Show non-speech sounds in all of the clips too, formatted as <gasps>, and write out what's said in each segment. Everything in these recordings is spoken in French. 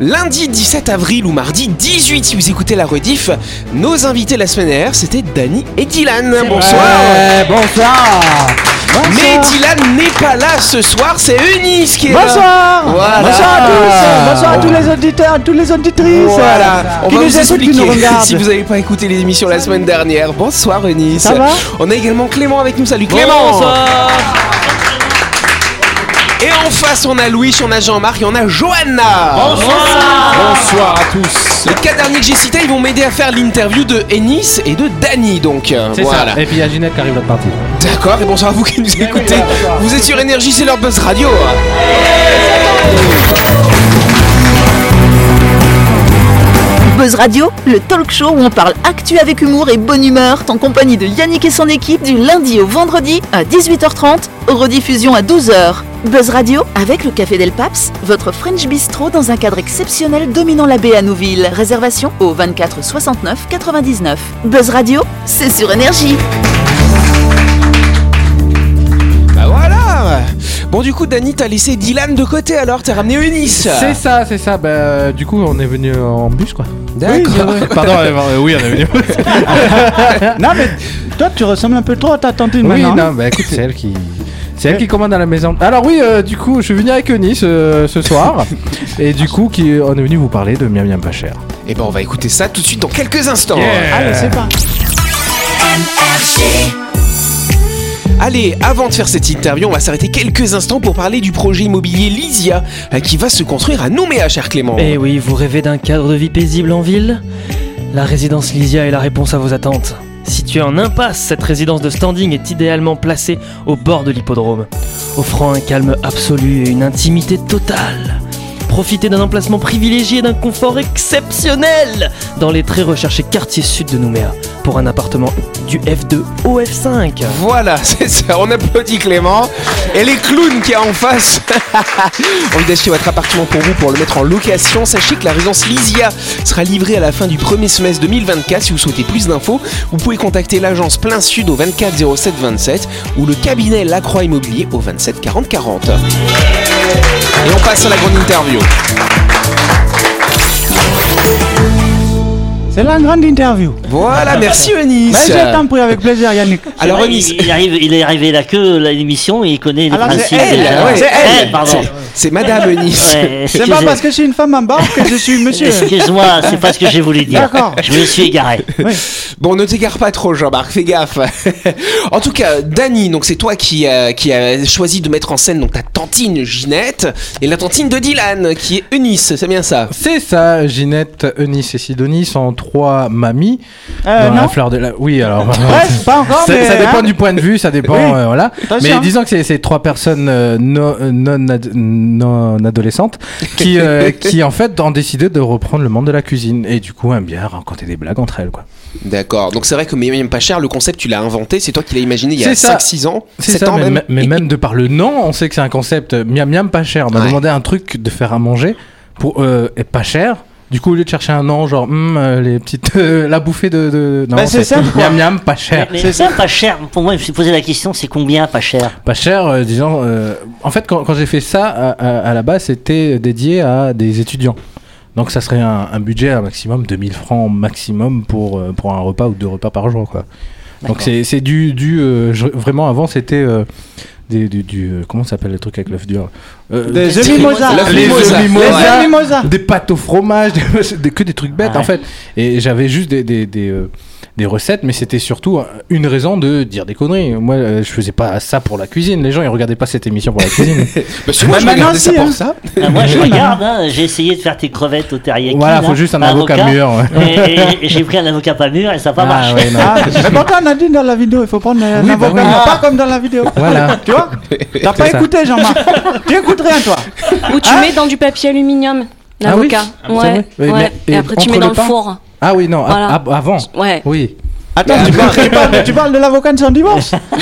lundi 17 avril ou mardi 18 si vous écoutez la rediff. Nos invités la semaine dernière, c'était Dany et Dylan. Bonsoir. Ouais, bonsoir. Mais Dylan n'est pas là ce soir, c'est Eunice qui est là. Bonsoir. Voilà. Bonsoir à tous. Bonsoir à tous les auditeurs, à toutes les auditrices. Voilà, on qui va nous vous nous expliquer regardent. si vous n'avez pas écouté les émissions la semaine dernière. Bonsoir Eunice. Ça va? On a également Clément avec nous. Salut Clément. Et en face, on a Louis, on a Jean-Marc et on a Johanna. Bonsoir à tous. Les quatre derniers que j'ai cités, ils vont m'aider à faire l'interview de Ennis et de Dany. Donc euh, C'est voilà. ça. Et puis il y a Ginette qui arrive l'autre partie. D'accord, et bonsoir à vous qui nous écoutez. Vous êtes sur Énergie, c'est leur buzz radio. Buzz Radio, le talk show où on parle actu avec humour et bonne humeur, en compagnie de Yannick et son équipe du lundi au vendredi à 18h30, rediffusion à 12h. Buzz Radio avec le Café Del Paps, votre French Bistro dans un cadre exceptionnel dominant la baie à Nouville. Réservation au 24 69 99. Buzz Radio, c'est sur énergie. Bah voilà. Bon, du coup, Dany, t'as laissé Dylan de côté alors, t'as ramené Eunice. C'est ça, c'est ça. Bah, du coup, on est venu en bus, quoi. D'accord. Pardon, euh, euh, oui, on est venu. <laughs> Non, mais toi, tu ressembles un peu trop à ta tantine oui, maintenant. non, bah écoute, c'est elle qui. C'est elle qui commande à la maison. Alors oui, euh, du coup, je suis venu avec Eunice euh, ce soir. <laughs> et du coup, qui, on est venu vous parler de Miam Miam pas cher. Et ben, on va écouter ça tout de suite dans quelques instants. Allez, c'est parti. Allez, avant de faire cette interview, on va s'arrêter quelques instants pour parler du projet immobilier Lysia euh, qui va se construire à Nouméa, cher Clément. Eh oui, vous rêvez d'un cadre de vie paisible en ville? La résidence Lysia est la réponse à vos attentes. Située en impasse, cette résidence de standing est idéalement placée au bord de l'hippodrome, offrant un calme absolu et une intimité totale. Profitez d'un emplacement privilégié et d'un confort exceptionnel dans les très recherchés quartiers sud de Nouméa pour un appartement du F2 au F5. Voilà, <laughs> c'est ça, on applaudit Clément. Et les clowns qui est en face. <laughs> Envie d'acheter votre appartement pour vous pour le mettre en location. Sachez que la résidence Lysia sera livrée à la fin du premier semestre 2024. Si vous souhaitez plus d'infos, vous pouvez contacter l'agence Plein Sud au 24 07 27 ou le cabinet Lacroix Immobilier au 27 40 40. Et on passe à la grande interview. C'est la grande interview. Voilà, merci Eunice. Mais je t'en prie, avec plaisir, Yannick. Alors Eunice, il, il arrive, il est arrivé là que l'émission et il connaît les Alors, c'est principes elle, déjà. ouais, c'est elle. Eh, pardon. C'est- c'est Madame Eunice. Ouais, <laughs> C'est pas parce que je suis une femme en bas que je suis monsieur. Excuse-moi, c'est pas ce que j'ai voulu dire. D'accord. Je me suis égaré. Bon, ne t'égare pas trop, Jean-Marc, fais gaffe. <laughs> en tout cas, Dany, donc c'est toi qui, euh, qui a choisi de mettre en scène donc ta tantine Ginette et la tantine de Dylan, qui est Eunice, c'est bien ça? C'est ça, Ginette, Eunice et Sidonie sont trois mamies. Euh, dans non la fleur de la. Oui, alors. <laughs> Bref, pas encore, Ça, mais. ça dépend hein. du point de vue, ça dépend, Oui. euh, voilà. Attention. Mais disons que c'est c'est trois personnes euh, non, non, ad- non adolescentes qui, euh, <laughs> qui en fait ont décidé de reprendre le monde de la cuisine et du coup aiment bien raconter des blagues entre elles, quoi. D'accord, donc c'est vrai que Mais même pas cher, le concept tu l'as inventé, c'est toi qui l'as imaginé il y a C'est ça. 5-6 ans, C'est 7 ça, ans mais, même. mais Et- même de par le nom, on sait que c'est un concept miam miam pas cher. On m'a Ouais. demandé un truc de faire à manger pour euh, et pas cher. Du coup, au lieu de chercher un nom, genre hum, euh, les petites <laughs> euh, la bouffée de, de... non, Bah, c'est quoi. miam miam pas cher. Mais, mais ça, pas cher. Pour moi, je me suis posé la question, c'est combien pas cher? Pas cher, euh, disons. euh, en fait, quand, quand j'ai fait ça, à, à- à la base, c'était dédié à des étudiants. Donc, ça serait un, un budget à maximum 2000 francs maximum pour, euh, pour un repas ou deux repas par jour, quoi. Donc, c'est c'est du. du euh, je- vraiment, avant, c'était. Des, du, du, euh, comment s'appelle le truc avec l'œuf dur? Euh, Des œufs mimosa. les mimosa. des pâtes au fromage, <laughs> des, que des trucs bêtes Ouais. en fait. Et j'avais juste des, des, des, euh, des recettes, mais c'était surtout euh, une raison de dire des conneries. Moi, euh, je faisais pas ça pour la cuisine. Les gens, ils regardaient pas cette émission pour la cuisine. Parce <laughs> que moi Mais je regardais ça pour hein. ça. Ah, Moi, je <laughs> regarde, hein, j'ai essayé de faire tes crevettes au teriyaki. voilà, là, faut juste un avocat, mûr. ouais. Et, et- et j'ai pris un avocat pas mûr et ça n'a pas Ah, marché. ouais, non. Ah, <laughs> mais pourtant, on a dit dans la vidéo, il faut prendre un Oui, bah avocat, oui. mais pas comme dans la vidéo. Voilà. Tu vois T'as pas ça. écouté, Jean-Marc Tu écoutes rien, toi Ou tu Hein mets dans du papier aluminium Ah oui l'avocat. Ah, ouais, Oui, Et, après tu mets dans le four. Ah oui, non, Voilà. avant. Ouais. Oui. Attends, tu parles, tu, parles, tu parles de l'avocat de son divorce <laughs>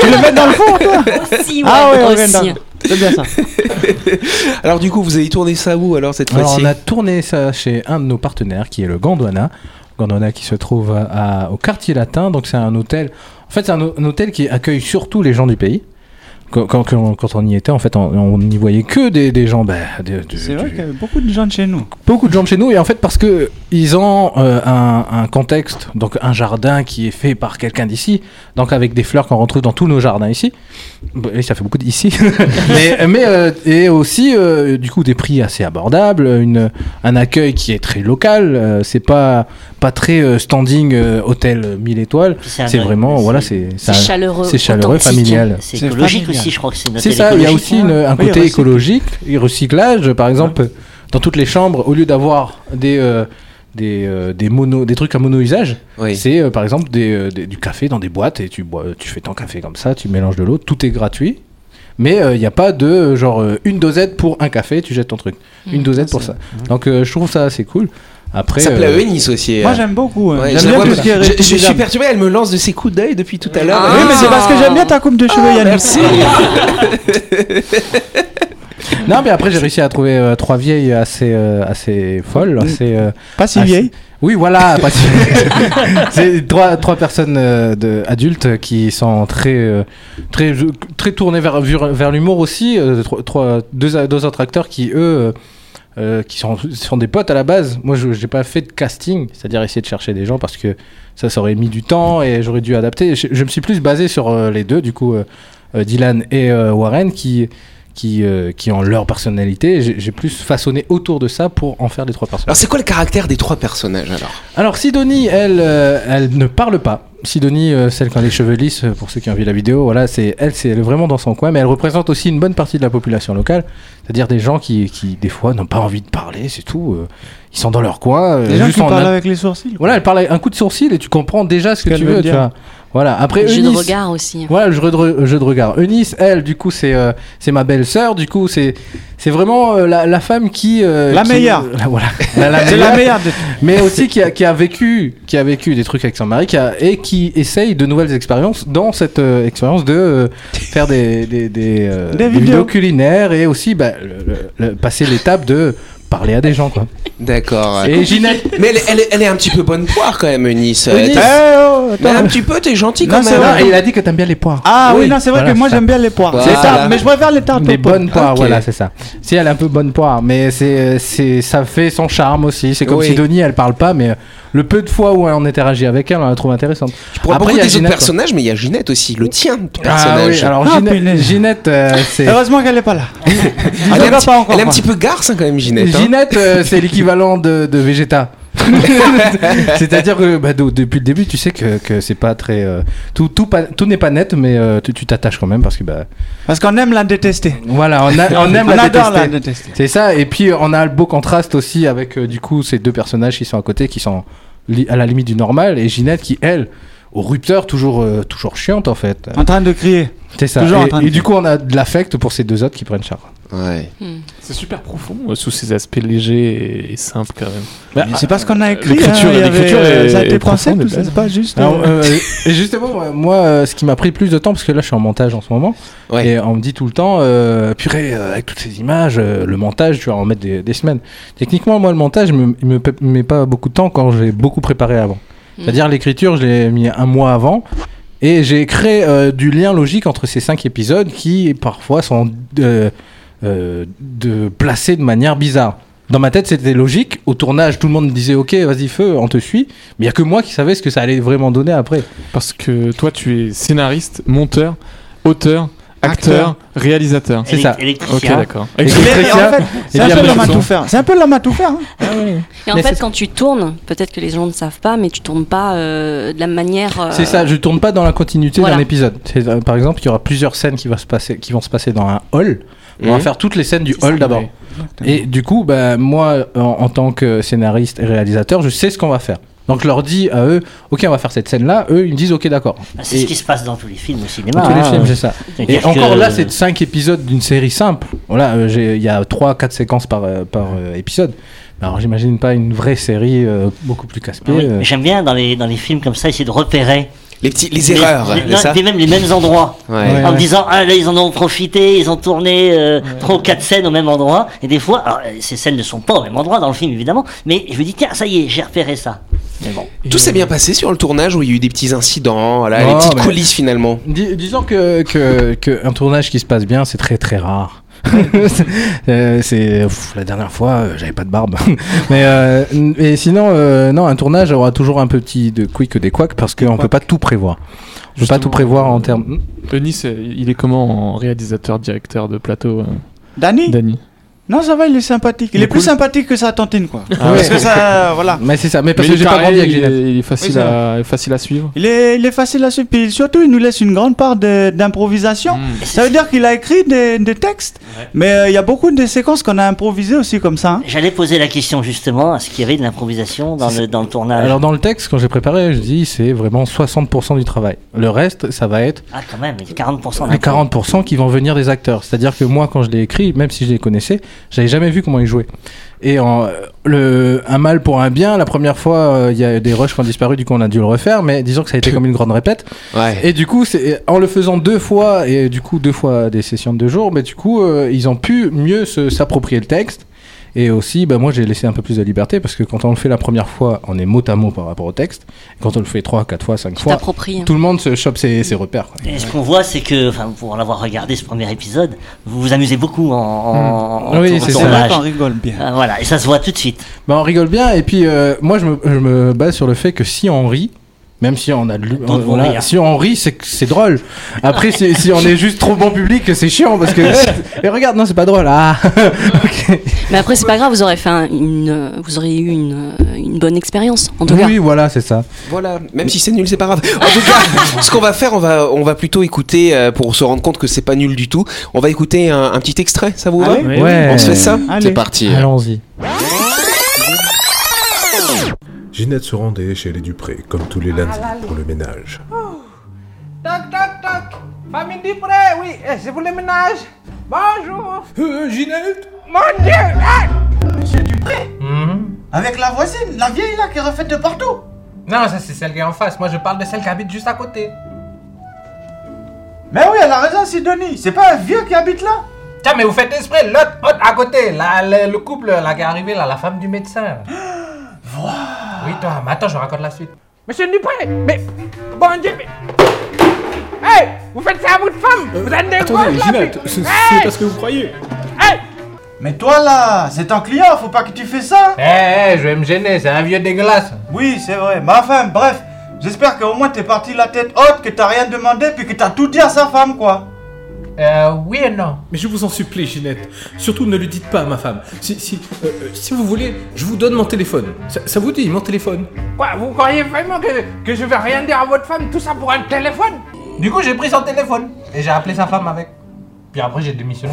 Tu le mets dans le four, toi Aussi, ouais. Ah ouais, ouais, aussi. d'accord. C'est bien ça. <laughs> Alors du coup, vous avez tourné ça où alors cette Alors, fois-ci on a tourné ça chez un de nos partenaires qui est le Gondwana. Gondwana qui se trouve à- au quartier latin. Donc, c'est un hôtel. En fait, c'est un hôtel qui accueille surtout les gens du pays. Quand, quand, quand- quand on y était, en fait, on, n'y voyait que des, des gens. bah, de- de- C'est vrai du- qu'il y avait beaucoup de gens de chez nous. beaucoup de gens de chez nous et en fait parce que ils ont euh, un, un contexte donc un jardin qui est fait par quelqu'un d'ici donc avec des fleurs qu'on retrouve dans tous nos jardins ici Bah, ça fait beaucoup d'ici <laughs> mais, mais euh, et aussi euh, du coup des prix assez abordables une un accueil qui est très local euh, c'est pas pas très euh, standing euh, hôtel 1000 étoiles c'est vraiment voilà c'est chaleureux. c'est chaleureux familial C'est écologique familial. Aussi, je crois que c'est une c'est ça, il y a aussi une- un Oui, côté recycle. écologique et recyclage. Par exemple, dans toutes les chambres, au lieu d'avoir des, euh, des, euh, des, mono, des trucs à mono-usage, Oui. c'est euh, par exemple des, euh, des- du café dans des boîtes et tu, bois, tu fais ton café comme ça, tu mélanges de l'eau, tout est gratuit. Mais il n'y a pas de euh, genre euh, une dosette pour un café, tu jettes ton truc. Une dosette pour ça. Donc euh, je trouve ça assez cool. Après, Ça plaît à euh, Eunice aussi. Moi euh. j'aime beaucoup. hein. Ouais, j'aime bien vois, tout ce qui est je, je suis perturbé, elle me lance de ses coups d'œil depuis tout à l'heure. Oui, mais c'est parce que j'aime bien ta coupe de cheveux, Yannick. Merci. <laughs> Non, mais après j'ai réussi à trouver euh, trois vieilles assez, euh, assez folles, assez, euh, Pas si Ah, vieille. Oui, voilà. pas si- <laughs> c'est trois, trois personnes euh, de, adultes qui sont très, euh, très, très tournées vers, vers, vers l'humour aussi. euh, trois, trois- deux, deux autres acteurs qui, eux, euh, qui sont, sont des potes à la base. Moi, je n'ai pas fait de casting, c'est-à-dire essayer de chercher des gens parce que ça, ça aurait mis du temps et j'aurais dû adapter. Je, je me suis plus basé sur euh, les deux, du coup, euh, euh, Dylan et euh, Warren, qui qui, euh, qui ont leur personnalité. J'ai plus façonné autour de ça pour en faire les trois personnages. Alors c'est quoi le caractère des trois personnages alors? Alors Sidonie, elle, euh, elle ne parle pas. Sidonie, euh, celle qui a les cheveux lisses, euh, pour ceux qui ont vu la vidéo, voilà, c'est elle, c'est elle est vraiment dans son coin, mais elle représente aussi une bonne partie de la population locale, c'est-à-dire des gens qui, qui des fois n'ont pas envie de parler, c'est tout. euh, ils sont dans leur coin. euh, Des gens juste qui en parlent avec les sourcils. Voilà, elle parle avec un coup de sourcil et tu comprends déjà ce que qu'elle tu veut veux, tu dire. vois. Voilà. Après, Jeu de Eunice- regard aussi. voilà, le jeu de, re- jeu de regard. Eunice, elle, du coup, c'est euh, c'est ma belle-sœur. Du coup, c'est c'est vraiment euh, la, la femme qui euh, La qui- meilleure. <laughs> <laughs> la- voilà, la, la C'est la meilleure. meilleure de Mais aussi qui a, qui a vécu qui a vécu des trucs avec son mari, qui a, et qui essaye de nouvelles expériences dans cette euh, expérience de euh, faire des des, des, euh, Des des vidéos. vidéos culinaires et aussi bah, le- le- le- passer l'étape de parler à des gens quoi. D'accord. Et Ginette, Mais elle, elle- elle est un petit peu bonne poire quand même, Eunice. Euh, Eunice. t'es- Eh, oh, Mais un petit peu, t'es gentil quand même. vrai. Ah, il a dit que t'aimes bien les poires. Ah oui, Oui, non, c'est vrai voilà, que moi j'aime bien les poires. Voilà. C'est ça, mais je préfère les tartes pommes. bonnes poires, Ok. voilà, c'est ça. Si elle est un peu bonne poire, mais c'est, c'est, ça fait son charme aussi. C'est comme Oui. Sidonie, elle parle pas, mais le peu de fois où on interagit avec elle, on la trouve intéressante. Pour Après, beaucoup il y a des autres Ginette, quoi. personnages, mais il y a Ginette aussi, le tien, Ah personnage. oui, alors Ah, Ginette, euh, c'est. Heureusement qu'elle est pas là. <laughs> elle, est un regarde petit, pas encore, elle est un petit peu garce hein, quand même, Ginette. hein. Ginette, euh, c'est l'équivalent de, de Vegeta. <laughs> C'est-à-dire que bah, de- depuis le début, tu sais que, que c'est pas très. euh, tout tout, pas- tout n'est pas net, mais euh, tu t'attaches quand même parce que bah, Parce qu'on aime la détester. voilà, on, a- on aime <laughs> on la adore détester. la détester. C'est ça, et puis on a le beau contraste aussi avec euh, du coup ces deux personnages qui sont à côté, qui sont à la limite du normal, et Ginette qui, elle, au rupteur, toujours, toujours chiante en fait. En train de crier. C'est ça. Et, et du coup, on a de l'affect pour ces deux autres qui prennent cher. Ouais. C'est super profond euh, sous ses aspects légers et, et simples quand même. C'est parce qu'on a écrit. l'écriture- hein, est- Ça a été pensé. C'est pas juste. Alors, euh, euh, <laughs> et justement, moi, euh, ce qui m'a pris le plus de temps, parce que là, je suis en montage en ce moment, Ouais. et on me dit tout le temps, euh, purée, euh, avec toutes ces images, euh, le montage, tu vas en mettre des, des semaines. Techniquement, moi, le montage, il me, il me met pas beaucoup de temps quand j'ai beaucoup préparé avant. C'est-à-dire, l'écriture, je l'ai mis un mois avant. Et j'ai créé euh, du lien logique entre ces cinq épisodes qui parfois sont euh, euh, de placés de manière bizarre. Dans ma tête, c'était logique. Au tournage, tout le monde me disait OK, vas-y, feu, on te suit. Mais il y a que moi qui savais ce que ça allait vraiment donner après. Parce que toi, tu es scénariste, monteur, auteur, acteur, réalisateur. C'est ça. Ok, Électricien. d'accord. Et mais Christian, en fait, c'est un peu l'homme à tout faire. C'est un peu l'homme à tout faire. hein. Et en Mais fait, quand tu tournes, peut-être que les gens ne savent pas, mais tu tournes pas euh, de la manière. euh, C'est ça, je tourne pas dans la continuité Voilà. d'un épisode. C'est, euh, par exemple, il y aura plusieurs scènes qui, va se passer, qui vont se passer dans un hall. On va Mhm. faire toutes les scènes du hall d'abord. Et du coup, bah, moi, en, en tant que scénariste et réalisateur, je sais ce qu'on va faire. Donc je leur dis à eux, ok, on va faire cette scène-là. Eux, ils me disent, ok, d'accord. Bah, C'est Et- ce qui se passe dans tous les films au Dans cinéma. tous les hein. films, c'est ça. Et encore que- là, c'est 5 épisodes d'une série simple. Voilà, euh, j'ai- il y a 3-4 séquences par, euh, par euh, épisode. Alors j'imagine pas une vraie série euh, beaucoup plus casse-pied. Oui, euh. mais J'aime bien dans les, dans les films comme ça essayer de repérer Les, petits, les erreurs, les, même les mêmes endroits. Ouais. Ouais. en me disant ah là ils en ont profité ils ont tourné euh, trois ou quatre scènes au même endroit et des fois alors, euh, ces scènes ne sont pas au même endroit dans le film évidemment mais je me dis tiens ça y est j'ai repéré ça Mais bon. Tout s'est bien passé sur le tournage où il y a eu des petits incidents, voilà, les Oh, petites mais- coulisses finalement. Dis- disons que, que, que un tournage qui se passe bien, c'est très très rare. <laughs> Euh, c'est la dernière fois, euh, j'avais pas de barbe. <laughs> Mais euh, et sinon, euh, non, un tournage aura toujours un petit de quick des couacs parce qu'on peut pas tout prévoir. On peut pas tout prévoir en termes. Hmm Denis, il est comment en réalisateur, directeur de plateau euh, Dani Dani Non, ça va, il est sympathique. Il, Il est est plus cool. sympathique que sa tantine, quoi. ouais. Parce que ça, voilà. Mais c'est ça. Mais parce Mais que j'ai pas grandi avec il Ginette. est, il est facile, Oui, à, facile à suivre. Il est, il est facile à suivre, puis surtout, il nous laisse une grande part de- d'improvisation. Mm. Ça veut dire qu'il a écrit des, des textes, mais euh, il y a beaucoup de séquences qu'on a improvisées aussi comme ça. hein. J'allais poser la question justement, est-ce qu'il y avait de l'improvisation dans le, dans le tournage Alors dans le texte, quand j'ai préparé, je dis c'est vraiment 60% du travail. Le reste, ça va être Ah quand même, il y a 40% les d'impro. 40% qui vont venir des acteurs. C'est-à-dire que moi, quand je l'ai écrit, même si je les connaissais, j'avais jamais vu comment ils jouaient. Et en, le, un mal pour un bien, la première fois, euh, il y a des rushs qui ont disparu, du coup on a dû le refaire, mais disons que ça a été <laughs> comme une grande répète. Ouais. Et du coup, c'est en le faisant deux fois, et du coup deux fois des sessions de deux jours, mais du coup, euh, ils ont pu mieux s'approprier le texte. Et aussi, bah, moi j'ai laissé un peu plus de liberté parce que quand on le fait la première fois, on est mot à mot par rapport au texte. Et quand on le fait trois, quatre fois, cinq Tu fois, t'appropries. tout le monde se chope ses, ses repères. quoi. Et ce qu'on voit, c'est que, enfin, pour l'avoir regardé ce premier épisode, vous vous amusez beaucoup en, en, en Oui, c'est vrai qu'on rigole bien. Ah, voilà, et ça se voit tout de suite. Bah, on rigole bien et puis euh, moi je me, je me base sur le fait que si on rit, même si on a de voilà, rire. si on rit c'est c'est drôle. Après si, si on est juste trop bon public c'est chiant parce que et <laughs> regarde non c'est pas drôle ah. <laughs> Mais après, c'est pas grave, vous aurez fait un- une, euh, vous aurez eu une, euh, une bonne expérience, en tout cas. Oui voilà c'est ça. Voilà, même si c'est nul, c'est pas grave. En tout cas, ce qu'on va faire, on va, on va plutôt écouter, euh, pour se rendre compte que c'est pas nul du tout, on va écouter un, un petit extrait, ça vous va? Allez. Ouais. On se fait ça? Allez. C'est parti. Allons-y. Ginette se rendait chez les Dupré, comme tous les lundis, pour le ménage. Toc, toc, toc. Famille Dupré, oui, c'est pour le ménage. Bonjour. Euh, Ginette Mon Dieu. ah. Avec la voisine, la vieille là qui est refaite de partout. Non, ça c'est celle qui est en face. Moi, je parle de celle qui habite juste à côté. Mais oui, elle a raison, Sidonie. C'est pas un vieux qui habite là Tiens, mais vous faites exprès, l'autre, l'autre à côté, là, le, le couple là, qui est arrivé, là, la femme du médecin. <gasps> Oui, toi, mais attends, je raconte la suite. Monsieur Dupré, mais. Bon Dieu, mais. Hey Vous faites ça à votre femme Vous êtes des Attendez, Ginette, c'est Hey c'est parce que vous croyez. Hey Mais toi là, c'est ton client, faut pas que tu fais ça. Eh, eh, je vais me gêner, c'est un vieux dégueulasse. Oui, c'est vrai. Mais enfin, bref, j'espère qu'au moins t'es parti la tête haute, que t'as rien demandé, puis que t'as tout dit à sa femme, quoi. Euh, oui et non. Mais je vous en supplie, Ginette. Surtout ne le dites pas à ma femme. Si, si, euh, euh, si vous voulez, je vous donne mon téléphone. Ça, ça vous dit, mon téléphone? Quoi, vous croyez vraiment que, que je vais rien dire à votre femme, tout ça pour un téléphone? Du coup, j'ai pris son téléphone et j'ai appelé sa femme avec. Puis après, j'ai démissionné.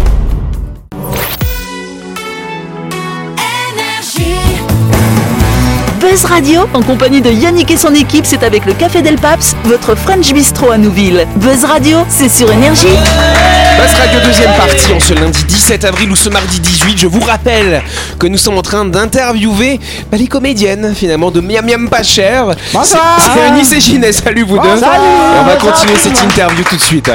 Buzz Radio, en compagnie de Yannick et son équipe, c'est avec le Café Del Paps, votre French Bistro à Nouville. Buzz Radio, c'est sur Énergie. Buzz Radio deuxième partie en ce lundi 17 avril ou ce mardi 18. Je vous rappelle que nous sommes en train d'interviewer bah, les comédiennes finalement de Miam Miam Pas Cher. Bonsoir. C'est Eunice et Ginès, salut vous deux. Et on va continuer cette interview tout de suite.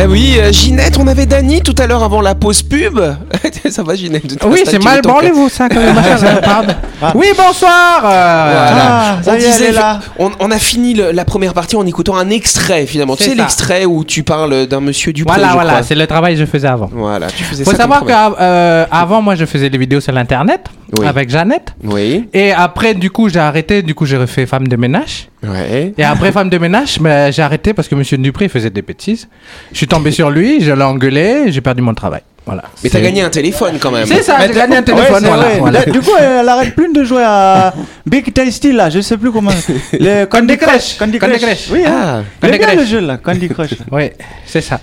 Bah oui, euh, Ginette, on avait Dany tout à l'heure avant la pause pub. <laughs> ça va Ginette Oui, c'est mal branlez-vous ça quand même. Pardon. <laughs> Oui, bonsoir. euh, Voilà. Ah, on, y disait- là. on, on a fini le- la première partie en écoutant un extrait finalement. Tu C'est sais l'extrait où tu parles d'un monsieur Dupré. Voilà, voilà, c'est le travail que je faisais avant. Voilà, tu faisais Faut ça. savoir qu'avant, moi, je faisais des vidéos sur l'internet Oui. avec Jeannette. Oui. Et après, du coup, j'ai arrêté. Du coup, j'ai refait femme de ménage. Ouais. Et après femme de ménage, mais j'ai arrêté parce que Monsieur Dupré faisait des bêtises. Je suis tombé sur lui, je l'ai engueulé, j'ai perdu mon travail. Voilà. Mais t'as gagné un téléphone quand même. C'est ça, j'ai t'as- gagné un téléphone. voilà, voilà. Du coup, elle arrête plus de jouer à Big Tasty là, je sais plus comment. <laughs> Le Candy Crush. Candy Candy Crush. Crush. Oui, hein. Ah, Candy Crush. le jeu là, Candy Crush. <laughs> Oui, c'est ça.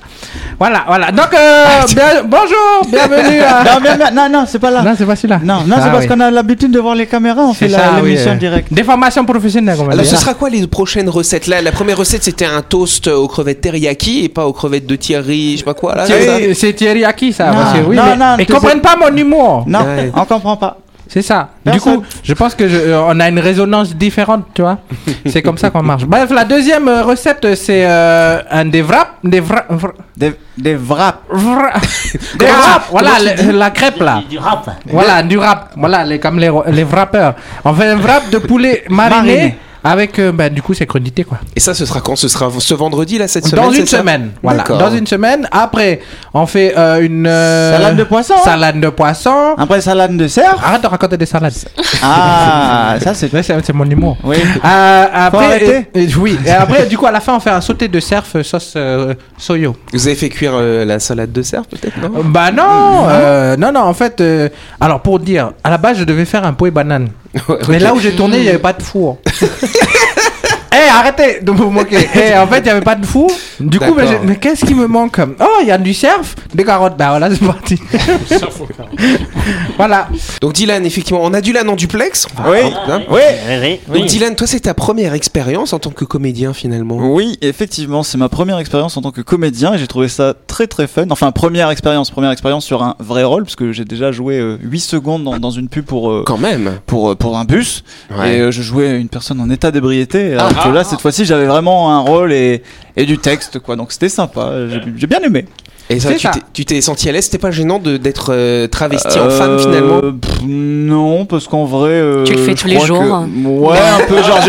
Voilà, voilà. Donc, euh, bien- bonjour, bienvenue à. <laughs> non, mais- mais- non, non, c'est pas là. Non, c'est pas celui-là. Non, non, Ah, c'est parce oui. qu'on a l'habitude de voir les caméras, on fait ça, oui, l'émission euh, directe. Des formations professionnelles, Alors ce sera quoi les prochaines recettes? Là La première recette c'était un toast aux crevettes teriyaki et pas aux crevettes de Thierry, je sais pas quoi là. c'est ça C'est ça. Non, parce que oui, non, mais non, ils comprennent pas mon humour. Non, Ouais. on comprend pas. C'est ça. Personne. Du coup, je pense que je- euh, on a une résonance différente, tu vois. <laughs> c'est comme ça qu'on marche. Bref, la deuxième euh, recette, c'est euh, un des wraps, des wraps, Des, des wraps. <laughs> des wraps. Voilà, le- la crêpe là. Du, du rap. Voilà, du wrap. Voilà, les, comme les, les wrappeurs. On fait un wrap de poulet mariné, Mariné. Avec, euh, bah, du coup, c'est crudité quoi. Et ça ce sera quand? Ce sera ce vendredi là cette semaine Dans une semaine, voilà. Dans une semaine. Après, on fait euh, une euh, Salade de poisson. Salade de poisson. Après, salade de cerf. Arrête de raconter des salades. Ah, <laughs> ça c'est. Ouais, c'est c'est mon humour. Oui. Euh, après, arrêter. et- oui. Et après, du coup, à la fin, on fait un sauté de cerf euh, sauce euh, soyo. Vous avez fait cuire euh, la salade de cerf peut-être non? Euh, Bah non, euh, non, non. En fait, euh, alors pour dire, à la base, je devais faire un pot et banane. Ouais, Mais là où j'ai tourné, il n'y avait pas de four. <laughs> Eh, arrêtez de vous moquer. <laughs> Eh, en fait, il n'y avait pas de four. Du coup, mais, qu'est-ce qui me manque? Oh, il y a du cerf, des carottes. Bah voilà, c'est parti. <laughs> voilà. Donc Dylan effectivement on a Dylan en duplex. Oui. Hein Oui. Oui, Donc. Dylan toi c'est ta première expérience en tant que comédien finalement. Oui, effectivement, c'est ma première expérience en tant que comédien et j'ai trouvé ça très très fun. Enfin, première expérience, première expérience sur un vrai rôle, parce que j'ai déjà joué euh, 8 secondes dans, dans une pub pour, euh, Quand même. pour, euh, pour un bus. Ouais. Et euh, je jouais une personne en état d'ébriété. Alors que là, cette fois-ci, j'avais vraiment un rôle et, et du texte, quoi. Donc c'était sympa, j'ai bien aimé. Et ça, tu t'es- senti à l'aise? C'était pas gênant de- d'être euh, travesti en femme Euh, finalement? pff, Non, parce qu'en vrai. euh, Tu le fais tous les jours. que- Ouais, un peu. Genre,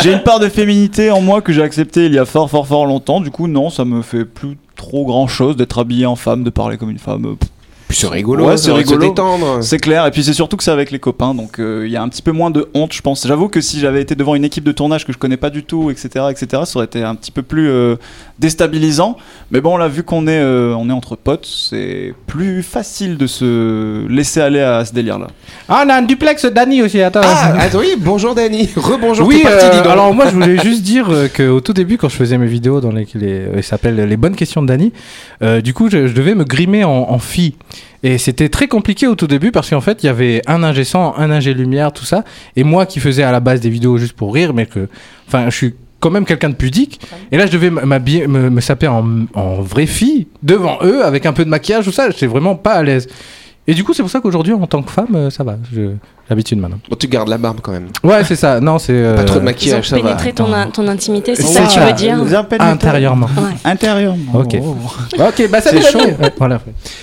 j'ai- une part de féminité en moi que j'ai acceptée il y a fort, fort, fort longtemps. Du coup, non, ça me fait plus trop grand chose d'être habillé en femme, de parler comme une femme. pff, Puis c'est rigolo, Ouais, ça c'est rigolo. détendre. C'est clair, et puis c'est surtout que c'est avec les copains, donc euh, il y a un petit peu moins de honte, je pense. J'avoue que si j'avais été devant une équipe de tournage que je connais pas du tout, etc., etc., ça aurait été un petit peu plus euh, déstabilisant. Mais bon, là, vu qu'on est, euh, on est entre potes, c'est plus facile de se laisser aller à ce délire-là. Ah, on a un duplex Dany aussi. Attends. Ah, attends, oui, bonjour Dany. <laughs> Rebonjour, Oui, parti, euh, alors moi je voulais juste <laughs> dire qu'au tout début quand je faisais mes vidéos dans les, ils s'appellent les bonnes questions de euh, du coup je, je devais me grimer en, en fille. Et c'était très compliqué au tout début parce qu'en fait il y avait un ingé son, un ingé lumière, tout ça. Et moi qui faisais à la base des vidéos juste pour rire, mais que, enfin je suis quand même quelqu'un de pudique. Et là je devais m'habiller, me, saper en, en vraie fille devant eux avec un peu de maquillage, tout ça. J'étais vraiment pas à l'aise. Et du coup c'est pour ça qu'aujourd'hui en tant que femme euh, ça va, je- j'ai l'habitude maintenant. Bon, tu gardes la barbe quand même. Ouais c'est ça, non c'est... euh, Pas trop de Ils ont maquillage, ça va. pénétré ton, in- ton intimité, c'est ça que tu ça. veux dire Intérieurement. Ouais. Intérieurement. Ok. Oh. Ok, bah salut C'est chaud. Ouais, voilà.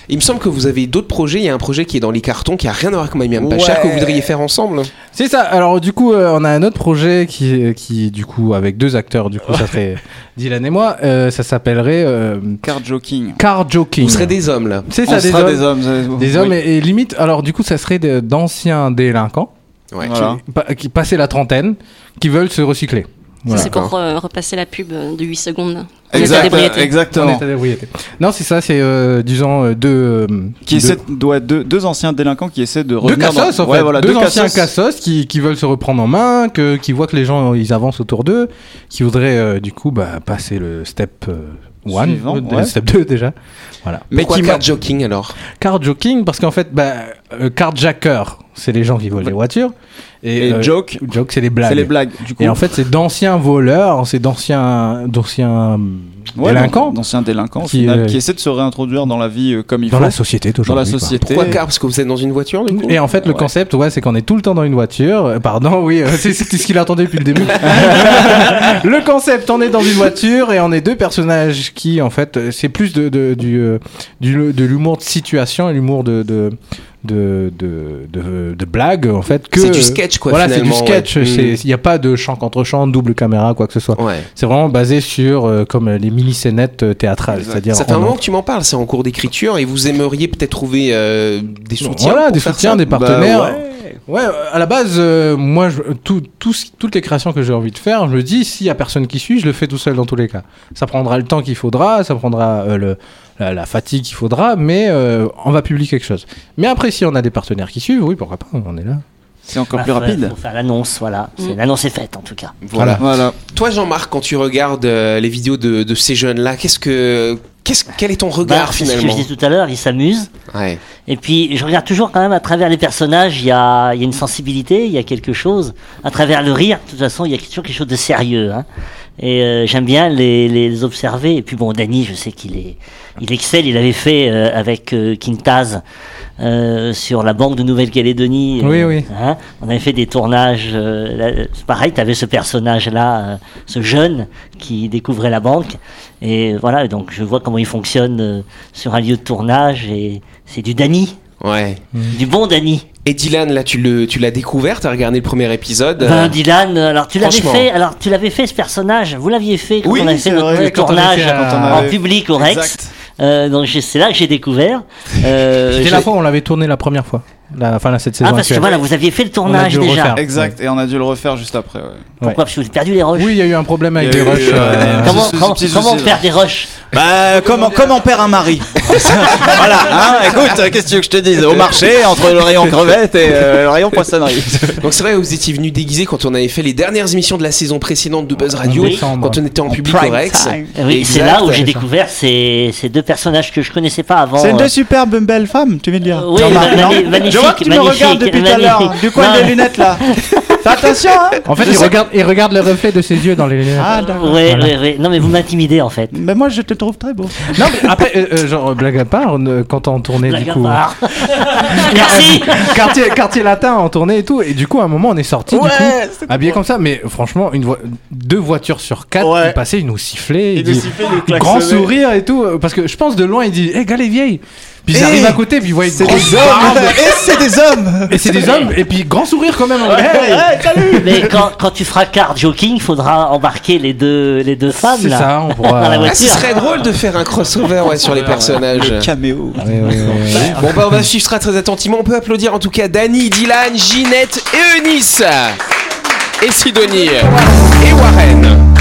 Il me semble que vous avez d'autres projets. Il y a un projet qui est dans les cartons qui a rien à voir avec My Miam pas cher que vous voudriez faire ensemble. C'est ça. Alors du coup, euh, on a un autre projet qui, qui du coup, avec deux acteurs, du coup, ça serait Dylan et moi. euh, ça s'appellerait euh, Card joking. Car Joking. Vous serez des hommes là. C'est On ça, des sera hommes. des hommes. Des oui. hommes et, et limite. Alors du coup, ça serait de- d'anciens délinquants Ouais. Voilà. qui, pa- qui passaient la trentaine, qui veulent se recycler. Voilà. c'est pour euh, repasser la pub euh, de 8 secondes. En Exact- état d'ébriété. En exactement. état d'ébriété. Non, c'est ça. C'est euh, disons euh, deux. euh, Qui deux- essaient, de- ouais, deux, deux anciens délinquants qui essaient de Deux revenir cassos, dans... en ouais, fait. voilà, deux, deux anciens cassos. cassos qui, qui veulent se reprendre en main, que, qui voient que les gens ils avancent autour d'eux, qui voudraient euh, du coup bah, passer le step 1, Suivant, le ouais. step 2 déjà. Voilà. Mais Pourquoi qui card joking alors? Card joking, parce qu'en fait, bah, euh, carjacker, c'est les gens qui volent les voitures. Et euh, joke, joke c'est les blagues. c'est les blagues. Du coup, Et en fait, c'est d'anciens voleurs, c'est d'anciens, d'anciens Ouais, délinquants d'an- d'anciens délinquants au Qui, final, euh, qui essaient de se réintroduire dans la vie euh, comme il dans faut. la société toujours. dans la société. Pourquoi car Parce que vous êtes dans une voiture du coup Et en fait, le Ouais. concept, ouais, c'est qu'on est tout le temps dans une voiture. Pardon, oui, euh, c'est ce qu'il attendait depuis le début. <laughs> le concept, on est dans une voiture et on est deux personnages qui, en fait, c'est plus de, de, du, du- de l'humour de situation et l'humour de, de, de, de, de, de blague, en fait. que C'est du sketch, quoi, Voilà, c'est du sketch. ouais. c'est- Mm. Il n'y a pas de chant contre chant, double caméra, quoi que ce soit. Ouais. C'est vraiment basé sur euh, comme euh, les mini-scénettes euh, théâtrales. C'est-à-dire Ça fait un moment que tu m'en parles, c'est en cours d'écriture et vous aimeriez peut-être trouver euh, des soutiens. Voilà, des soutiens, ça des partenaires. Bah ouais. À la base, euh, moi, je, tout, toutes les créations que j'ai envie de faire, je me dis, s'il y a personne qui suit, je le fais tout seul dans tous les cas. Ça prendra le temps qu'il faudra, ça prendra le, la, la fatigue qu'il faudra, mais on va publier quelque chose. Mais après, si on a des partenaires qui suivent, oui, pourquoi pas, on est là. C'est encore Bah, plus faut- rapide. Faut faire l'annonce, voilà. Mm. L'annonce est faite en tout cas. Voilà. Voilà. Toi, Jean-Marc, quand tu regardes euh, les vidéos de, de ces jeunes-là, qu'est-ce que, qu'est-ce, quel est ton Bah, regard c'est ce que finalement je disais tout à l'heure, ils s'amusent. Ouais. Et puis, je regarde toujours quand même à travers les personnages, il y a, il y a une sensibilité, il y a quelque chose. À travers le rire, de toute façon, il y a toujours quelque chose de sérieux. Hein. Et euh, j'aime bien les, les observer. Et puis, bon, Danny, je sais qu'il est, il excelle. Il avait fait euh, avec euh, Quintaz euh, sur la Banque de Nouvelle-Calédonie. Oui, euh, oui. hein. on avait fait des tournages. euh, là, c'est pareil, tu avais ce personnage-là, euh, ce jeune qui découvrait la banque. Et voilà, donc je vois comment il fonctionne euh, sur un lieu de tournage. Et c'est du Danny. Ouais. Du bon Danny. Et Dylan, là, tu, le, tu l'as découvert, t'as regardé le premier épisode. Ben, Dylan, alors tu l'avais fait, alors tu l'avais fait ce personnage, vous l'aviez fait quand Oui, on avait fait notre vrai, avait tournage fait, en public au Rex. Exact. Euh, donc j'ai- c'est là que j'ai découvert. Euh, C'était la fois où on l'avait tourné la première fois. La, enfin, là, cette saison Ah parce que voilà, vous aviez fait le tournage le déjà. refaire. Exact. Et on a dû le refaire juste après. ouais. Pourquoi Parce que vous avez perdu les rushs. Oui, il y a eu un problème avec les rushs. euh, euh, Comment, Petit- comment, comment faire des rushs Bah, comment, comment perd un mari? <laughs> Voilà, hein, écoute, euh, qu'est-ce que tu veux que je te dise? Au marché, entre le rayon crevette et euh, le rayon poissonnerie. <laughs> Donc c'est vrai, vous étiez venu déguisé quand on avait fait les dernières émissions de la saison précédente de Buzz Radio, Oui. quand on était en, public prime au Rex. time. Oui, c'est là où j'ai découvert ces, ces deux personnages que je connaissais pas avant. C'est euh, deux superbes belles femmes, tu viens de dire. Euh, oui, magnifique, Je vois que tu me regardes depuis tout à l'heure, du coin Non. des lunettes là. <laughs> Fais attention, hein En fait, il regarde, il regarde le reflet de ses yeux dans les lunettes. Ah, d'accord. Ouais, Voilà. ouais, ouais. Non, mais vous m'intimidez en fait. Mais moi, je te trouve très beau. Non, mais après, euh, euh, genre, blague à part, on, euh, quand on tournait Blague du à coup. part. <laughs> Merci. quartier, quartier latin en tournée et tout. Et du coup, à un moment, on est sorti du Ouais, habillé comme ça. Mais franchement, une vo- deux voitures sur quatre, Ouais. il passait, il nous sifflait. Il Il nous nous grand sourire et tout. Parce que je pense de loin, il dit Hé, gars, les vieilles. Puis ils arrivent à côté, puis ils voient une C'est grosse des hommes barbe. <laughs> Et c'est des hommes Et c'est des hommes, et puis grand sourire quand même. Hey Mais quand, quand tu feras car joking, il faudra embarquer les deux, les deux femmes C'est là. ça, on pourra. Dans la Ah, ce voiture. serait drôle de faire un crossover ouais, sur les personnages. Le caméo. Ouais, ouais, ouais, ouais. Bon bah on va suivre ça très attentivement. On peut applaudir en tout cas Dany, Dylan, Ginette et Eunice. Et Sidonie. Et Warren.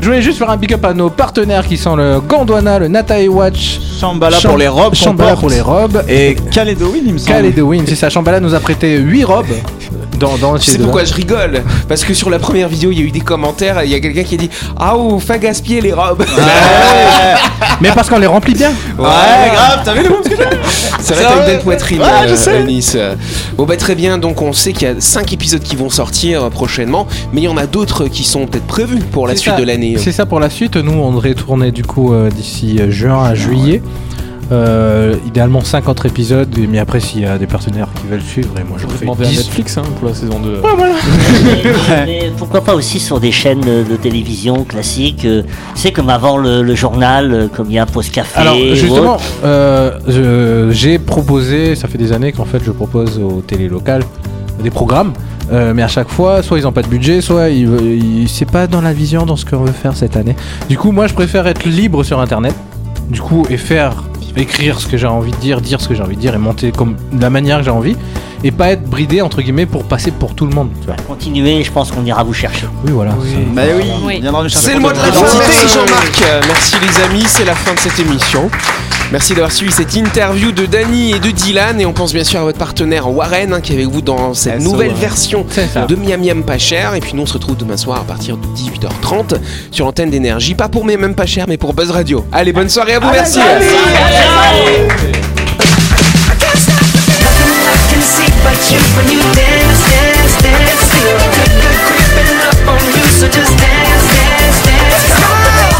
Je voulais juste faire un big up à nos partenaires qui sont le Gondwana, le Natae Watch, Shambhala Cham- pour les robes. Shambhala pour les robes. Et Calédoine, il me semble. Calédoine, c'est ça. Shambhala nous a prêté 8 robes. Dans, dans Tu sais pourquoi je rigole Parce que sur la première vidéo, il y a eu des commentaires. Il y a quelqu'un qui a dit Ah, oh, fait gaspiller les robes. <laughs> Mais parce qu'on les remplit bien. Ouais, grave, t'as vu le que j'ai <laughs> C'est vrai, t'as une va belle poitrine, euh. Bon, bah très bien. Donc, on sait qu'il y a 5 épisodes qui vont sortir euh, prochainement. Mais il y en a d'autres qui sont peut-être prévus pour la C'est suite de l'année. C'est ça pour la suite. Nous, on devrait tourner du coup euh, d'ici juin à juillet. Euh, idéalement 50 épisodes, mais après s'il y a des partenaires qui veulent suivre, et moi je Je vais fais demander à 10. Netflix hein, pour la saison 2. Mais, <laughs> mais pourquoi pas aussi sur des chaînes de, télévision classiques euh, C'est comme avant le, le journal, euh, comme il y a un post café. Alors justement, euh, j'ai proposé, ça fait des années qu'en fait je propose aux télé locales des programmes, euh, mais à chaque fois, soit ils n'ont pas de budget, soit ils, ils- c'est pas dans la vision, dans ce qu'on veut faire cette année. Du coup, moi je préfère être libre sur Internet, du coup, et faire, écrire ce que j'ai envie de dire, dire ce que j'ai envie de dire, et monter comme de la manière que j'ai envie, et pas être bridé entre guillemets pour passer pour tout le monde. Tu vois. Continuez, je pense qu'on ira vous chercher. Oui, voilà. Bah oui, Oui. nous chercher C'est le mot de la Jean-Marc. Merci les amis, c'est la fin de cette émission. Merci d'avoir suivi cette interview de Dany et de Dylan. Et on pense bien sûr à votre partenaire Warren hein, qui est avec vous dans cette SO, nouvelle ouais. version de Miam Miam pas cher. Et puis nous on se retrouve demain soir à partir de 18h30 sur l'antenne d'énergie. Pas pour Miam Miam pas cher, mais pour Buzz Radio. Allez, bonne soirée à vous, merci.